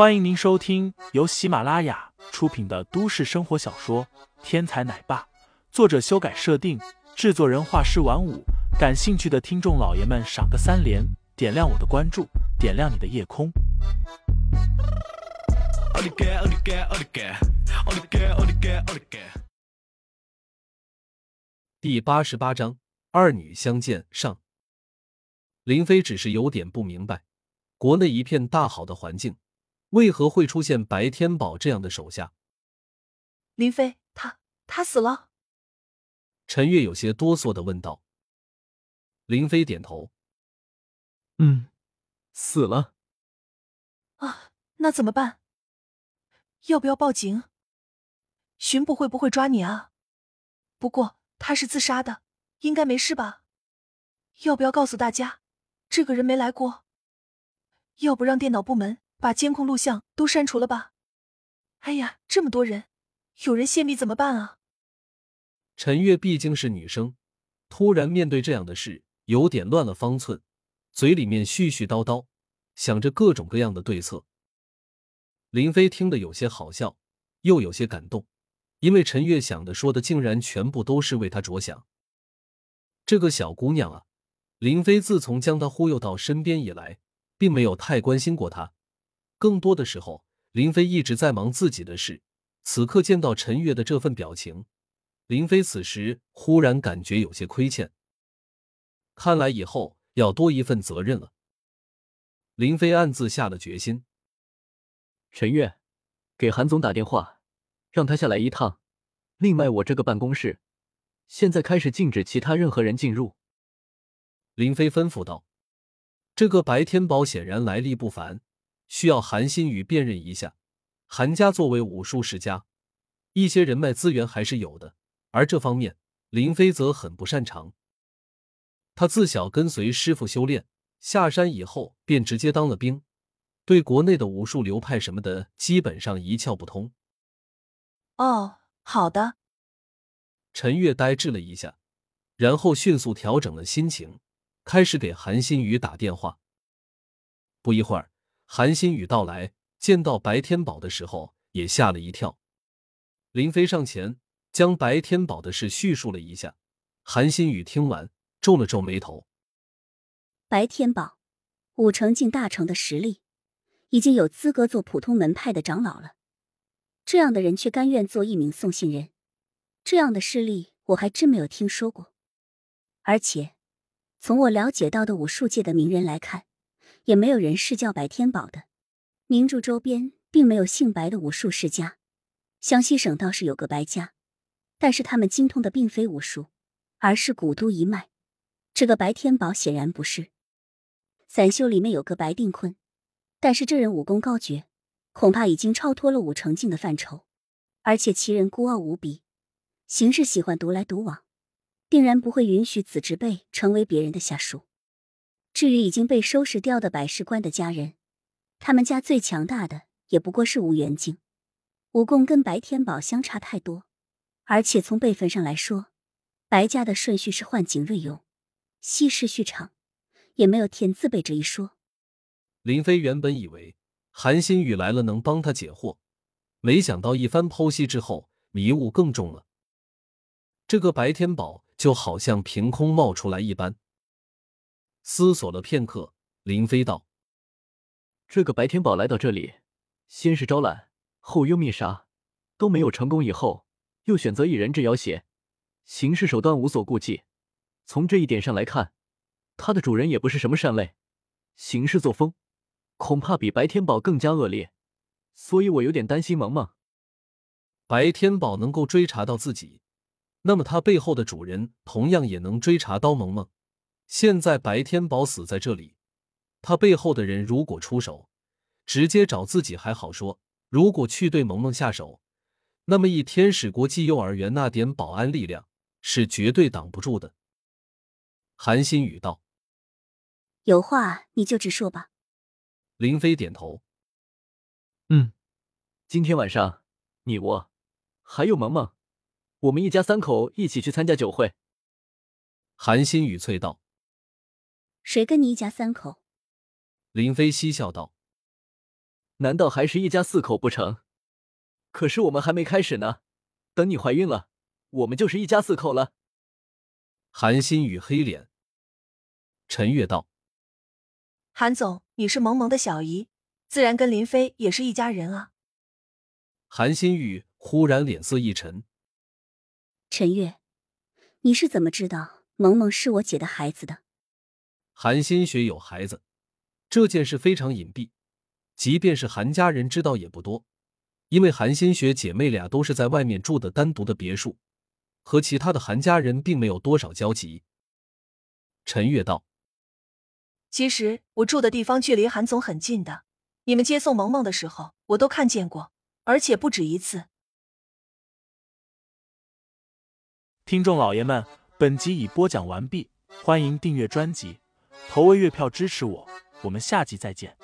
欢迎您收听由喜马拉雅出品的都市生活小说《天才奶爸》，作者修改设定，制作人画师晚舞。感兴趣的听众老爷们，赏个三连，点亮我的关注，点亮你的夜空。第八十八章二女相见上。林飞只是有点不明白，国内一片大好的环境。为何会出现白天宝这样的手下？林飞，他他死了。陈月有些哆嗦的问道。林飞点头，嗯，死了。啊，那怎么办？要不要报警？巡捕会不会抓你啊？不过他是自杀的，应该没事吧？要不要告诉大家，这个人没来过？要不让电脑部门？把监控录像都删除了吧！哎呀，这么多人，有人泄密怎么办啊？陈月毕竟是女生，突然面对这样的事，有点乱了方寸，嘴里面絮絮叨叨，想着各种各样的对策。林飞听得有些好笑，又有些感动，因为陈月想的说的竟然全部都是为他着想。这个小姑娘啊，林飞自从将她忽悠到身边以来，并没有太关心过她。更多的时候，林飞一直在忙自己的事。此刻见到陈月的这份表情，林飞此时忽然感觉有些亏欠。看来以后要多一份责任了。林飞暗自下了决心。陈月，给韩总打电话，让他下来一趟。另外，我这个办公室现在开始禁止其他任何人进入。林飞吩咐道：“这个白天宝显然来历不凡。”需要韩新宇辨认一下，韩家作为武术世家，一些人脉资源还是有的，而这方面林飞则很不擅长。他自小跟随师傅修炼，下山以后便直接当了兵，对国内的武术流派什么的基本上一窍不通。哦，好的。陈月呆滞了一下，然后迅速调整了心情，开始给韩新宇打电话。不一会儿。韩新宇到来，见到白天宝的时候也吓了一跳。林飞上前将白天宝的事叙述了一下。韩新宇听完，皱了皱眉头。白天宝，武城境大成的实力，已经有资格做普通门派的长老了。这样的人却甘愿做一名送信人，这样的势力我还真没有听说过。而且，从我了解到的武术界的名人来看。也没有人是叫白天宝的。明珠周边并没有姓白的武术世家，湘西省倒是有个白家，但是他们精通的并非武术，而是古都一脉。这个白天宝显然不是。散修里面有个白定坤，但是这人武功高绝，恐怕已经超脱了武成境的范畴，而且其人孤傲无比，行事喜欢独来独往，定然不会允许子侄辈成为别人的下属。至于已经被收拾掉的百事官的家人，他们家最强大的也不过是五元敬，武功跟白天宝相差太多，而且从辈分上来说，白家的顺序是换景瑞勇，西氏续场，也没有天字辈这一说。林飞原本以为韩新宇来了能帮他解惑，没想到一番剖析之后，迷雾更重了。这个白天宝就好像凭空冒出来一般。思索了片刻，林飞道：“这个白天宝来到这里，先是招揽，后又灭杀，都没有成功。以后又选择一人质要挟，行事手段无所顾忌。从这一点上来看，他的主人也不是什么善类，行事作风恐怕比白天宝更加恶劣。所以我有点担心萌萌。白天宝能够追查到自己，那么他背后的主人同样也能追查到萌萌。”现在白天宝死在这里，他背后的人如果出手，直接找自己还好说；如果去对萌萌下手，那么以天使国际幼儿园那点保安力量，是绝对挡不住的。韩新宇道：“有话你就直说吧。”林飞点头：“嗯，今天晚上你我还有萌萌，我们一家三口一起去参加酒会。”韩新宇啐道。谁跟你一家三口？林飞嬉笑道：“难道还是一家四口不成？可是我们还没开始呢，等你怀孕了，我们就是一家四口了。韩新宇黑脸。陈月道：“韩总，你是萌萌的小姨，自然跟林飞也是一家人啊。”韩新宇忽然脸色一沉：“陈月，你是怎么知道萌萌是我姐的孩子的？”韩新雪有孩子这件事非常隐蔽，即便是韩家人知道也不多，因为韩新雪姐妹俩都是在外面住的单独的别墅，和其他的韩家人并没有多少交集。陈月道。其实我住的地方距离韩总很近的，你们接送萌萌的时候，我都看见过，而且不止一次。听众老爷们，本集已播讲完毕，欢迎订阅专辑，投喂月票支持我，我们下集再见。